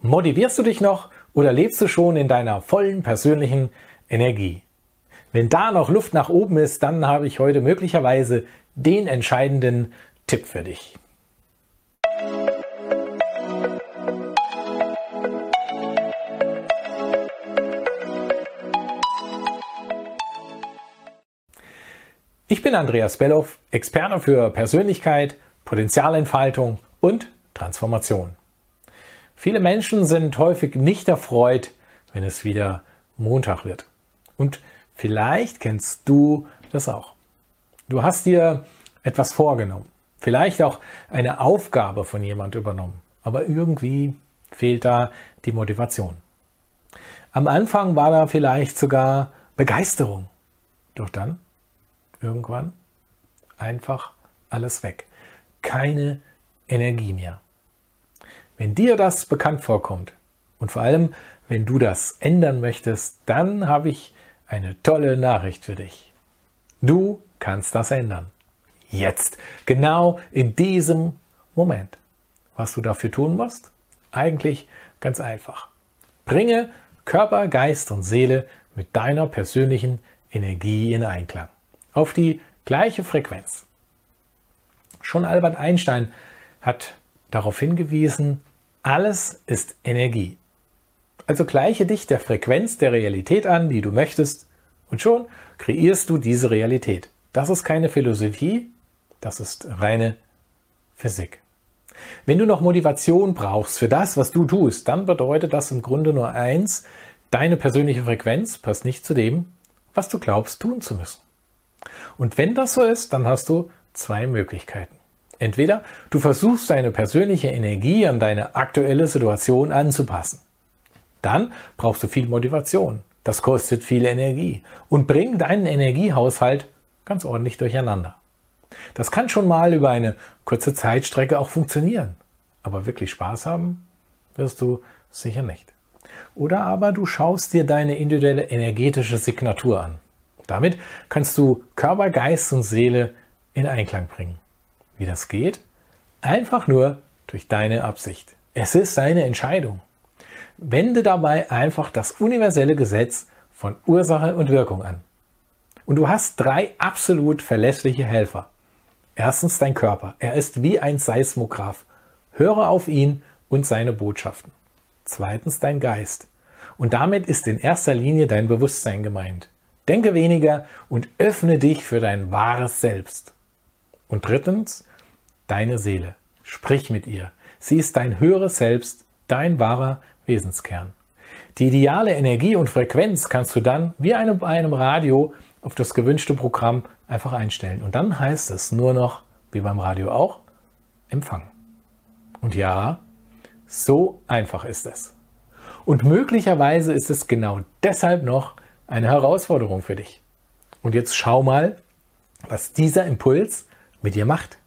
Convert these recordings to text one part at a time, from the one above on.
Motivierst du dich noch oder lebst du schon in deiner vollen persönlichen Energie? Wenn da noch Luft nach oben ist, dann habe ich heute möglicherweise den entscheidenden Tipp für dich. Ich bin Andreas Belloff, Experte für Persönlichkeit, Potenzialentfaltung und Transformation. Viele Menschen sind häufig nicht erfreut, wenn es wieder Montag wird. Und vielleicht kennst du das auch. Du hast dir etwas vorgenommen, vielleicht auch eine Aufgabe von jemand übernommen, aber irgendwie fehlt da die Motivation. Am Anfang war da vielleicht sogar Begeisterung, doch dann irgendwann einfach alles weg. Keine Energie mehr. Wenn dir das bekannt vorkommt und vor allem, wenn du das ändern möchtest, dann habe ich eine tolle Nachricht für dich. Du kannst das ändern. Jetzt, genau in diesem Moment. Was du dafür tun musst? Eigentlich ganz einfach. Bringe Körper, Geist und Seele mit deiner persönlichen Energie in Einklang. Auf die gleiche Frequenz. Schon Albert Einstein hat darauf hingewiesen, alles ist Energie. Also gleiche dich der Frequenz der Realität an, die du möchtest, und schon kreierst du diese Realität. Das ist keine Philosophie, das ist reine Physik. Wenn du noch Motivation brauchst für das, was du tust, dann bedeutet das im Grunde nur eins, deine persönliche Frequenz passt nicht zu dem, was du glaubst tun zu müssen. Und wenn das so ist, dann hast du zwei Möglichkeiten. Entweder du versuchst deine persönliche Energie an deine aktuelle Situation anzupassen. Dann brauchst du viel Motivation. Das kostet viel Energie und bringt deinen Energiehaushalt ganz ordentlich durcheinander. Das kann schon mal über eine kurze Zeitstrecke auch funktionieren. Aber wirklich Spaß haben wirst du sicher nicht. Oder aber du schaust dir deine individuelle energetische Signatur an. Damit kannst du Körper, Geist und Seele in Einklang bringen. Wie das geht? Einfach nur durch deine Absicht. Es ist deine Entscheidung. Wende dabei einfach das universelle Gesetz von Ursache und Wirkung an. Und du hast drei absolut verlässliche Helfer. Erstens dein Körper. Er ist wie ein Seismograph. Höre auf ihn und seine Botschaften. Zweitens dein Geist. Und damit ist in erster Linie dein Bewusstsein gemeint. Denke weniger und öffne dich für dein wahres Selbst. Und drittens deine Seele. Sprich mit ihr. Sie ist dein höheres Selbst, dein wahrer Wesenskern. Die ideale Energie und Frequenz kannst du dann wie bei einem Radio auf das gewünschte Programm einfach einstellen. Und dann heißt es nur noch, wie beim Radio auch, empfangen. Und ja, so einfach ist es. Und möglicherweise ist es genau deshalb noch eine Herausforderung für dich. Und jetzt schau mal, was dieser Impuls mit dir macht.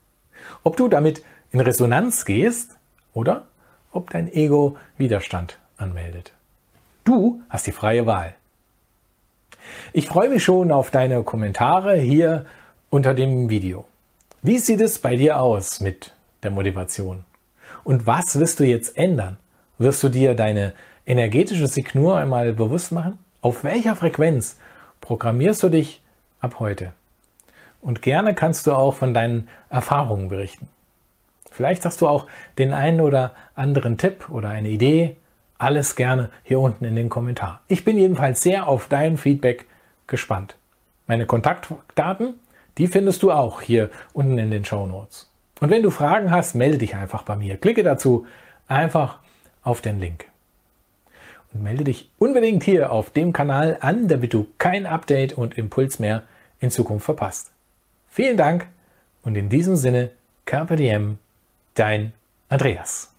Ob du damit in Resonanz gehst oder ob dein Ego Widerstand anmeldet. Du hast die freie Wahl. Ich freue mich schon auf deine Kommentare hier unter dem Video. Wie sieht es bei dir aus mit der Motivation? Und was wirst du jetzt ändern? Wirst du dir deine energetische Signur einmal bewusst machen? Auf welcher Frequenz programmierst du dich ab heute? Und gerne kannst du auch von deinen Erfahrungen berichten. Vielleicht hast du auch den einen oder anderen Tipp oder eine Idee. Alles gerne hier unten in den Kommentar. Ich bin jedenfalls sehr auf dein Feedback gespannt. Meine Kontaktdaten, die findest du auch hier unten in den Show Notes. Und wenn du Fragen hast, melde dich einfach bei mir. Klicke dazu einfach auf den Link. Und melde dich unbedingt hier auf dem Kanal an, damit du kein Update und Impuls mehr in Zukunft verpasst. Vielen Dank und in diesem Sinne, Carpe dein Andreas.